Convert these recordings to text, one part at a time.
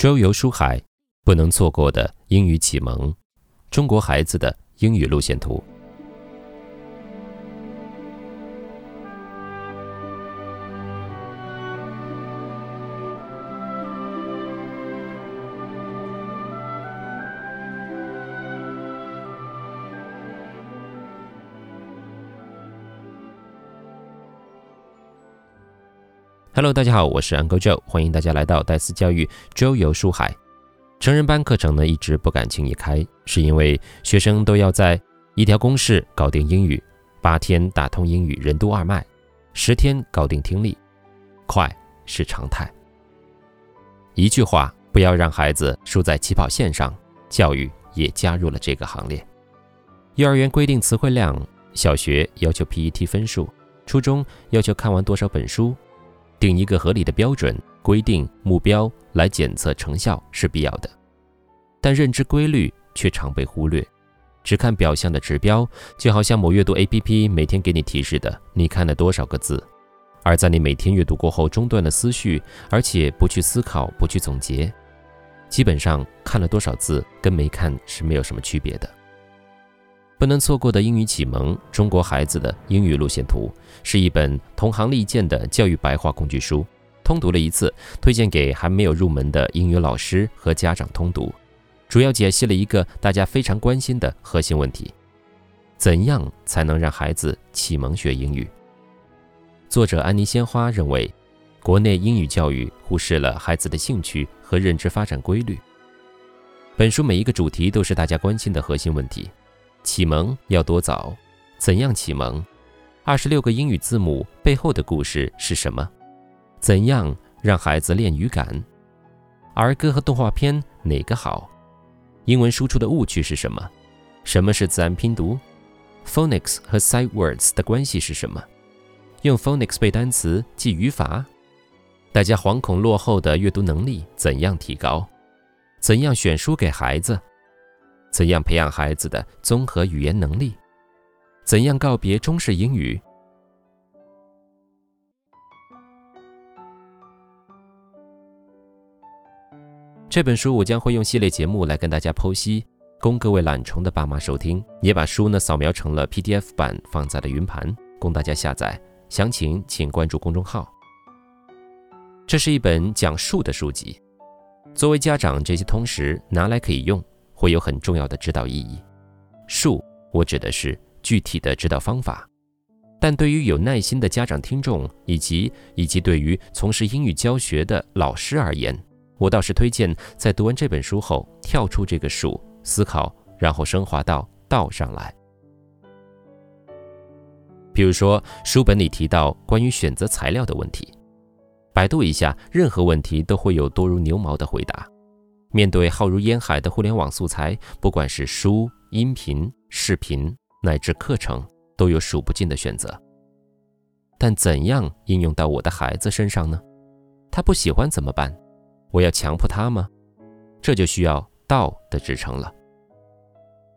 周游书海，不能错过的英语启蒙，中国孩子的英语路线图。Hello，大家好，我是 Uncle Joe，欢迎大家来到戴斯教育周游书海。成人班课程呢一直不敢轻易开，是因为学生都要在一条公式搞定英语，八天打通英语任督二脉，十天搞定听力，快是常态。一句话，不要让孩子输在起跑线上，教育也加入了这个行列。幼儿园规定词汇量，小学要求 PET 分数，初中要求看完多少本书。定一个合理的标准，规定目标来检测成效是必要的，但认知规律却常被忽略，只看表象的指标，就好像某阅读 APP 每天给你提示的你看了多少个字，而在你每天阅读过后中断了思绪，而且不去思考、不去总结，基本上看了多少字跟没看是没有什么区别的。不能错过的英语启蒙，中国孩子的英语路线图，是一本同行力荐的教育白话工具书。通读了一次，推荐给还没有入门的英语老师和家长通读。主要解析了一个大家非常关心的核心问题：怎样才能让孩子启蒙学英语？作者安妮鲜花认为，国内英语教育忽视了孩子的兴趣和认知发展规律。本书每一个主题都是大家关心的核心问题。启蒙要多早？怎样启蒙？二十六个英语字母背后的故事是什么？怎样让孩子练语感？儿歌和动画片哪个好？英文输出的误区是什么？什么是自然拼读？Phonics 和 sight words 的关系是什么？用 Phonics 背单词、记语法？大家惶恐落后的阅读能力怎样提高？怎样选书给孩子？怎样培养孩子的综合语言能力？怎样告别中式英语？这本书我将会用系列节目来跟大家剖析，供各位懒虫的爸妈收听。也把书呢扫描成了 PDF 版，放在了云盘，供大家下载。详情请关注公众号。这是一本讲数的书籍，作为家长，这些通识拿来可以用。会有很重要的指导意义。术，我指的是具体的指导方法。但对于有耐心的家长听众，以及以及对于从事英语教学的老师而言，我倒是推荐在读完这本书后，跳出这个术思考，然后升华到道上来。比如说，书本里提到关于选择材料的问题，百度一下，任何问题都会有多如牛毛的回答。面对浩如烟海的互联网素材，不管是书、音频、视频乃至课程，都有数不尽的选择。但怎样应用到我的孩子身上呢？他不喜欢怎么办？我要强迫他吗？这就需要道的支撑了。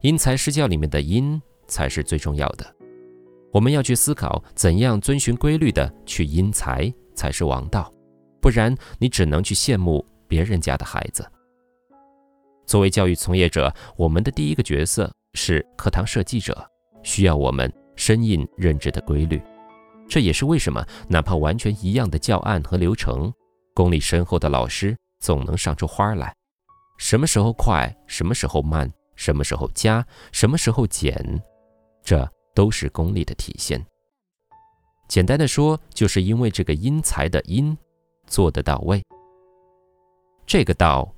因材施教里面的因才是最重要的。我们要去思考，怎样遵循规律的去因材才是王道，不然你只能去羡慕别人家的孩子。作为教育从业者，我们的第一个角色是课堂设计者，需要我们深印认知的规律。这也是为什么，哪怕完全一样的教案和流程，功力深厚的老师总能上出花来。什么时候快，什么时候慢，什么时候加，什么时候减，这都是功力的体现。简单的说，就是因为这个因材的因做得到位。这个道，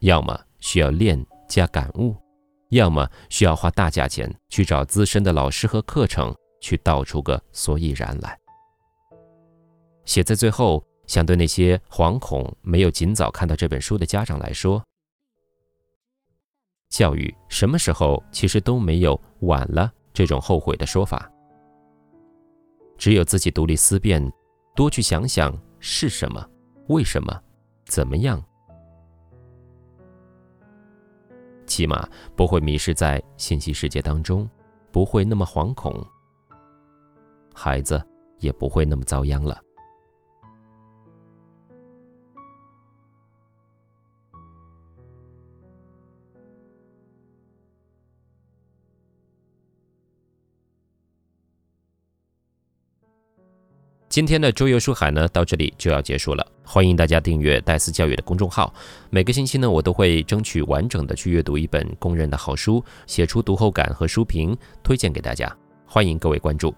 要么。需要练加感悟，要么需要花大价钱去找资深的老师和课程去道出个所以然来。写在最后，想对那些惶恐没有尽早看到这本书的家长来说，教育什么时候其实都没有晚了这种后悔的说法。只有自己独立思辨，多去想想是什么，为什么，怎么样。起码不会迷失在信息世界当中不会那么惶恐孩子也不会那么遭殃了。今天的周游书海呢到这里就要结束了。欢迎大家订阅戴斯教育的公众号，每个星期呢，我都会争取完整的去阅读一本公认的好书，写出读后感和书评，推荐给大家。欢迎各位关注。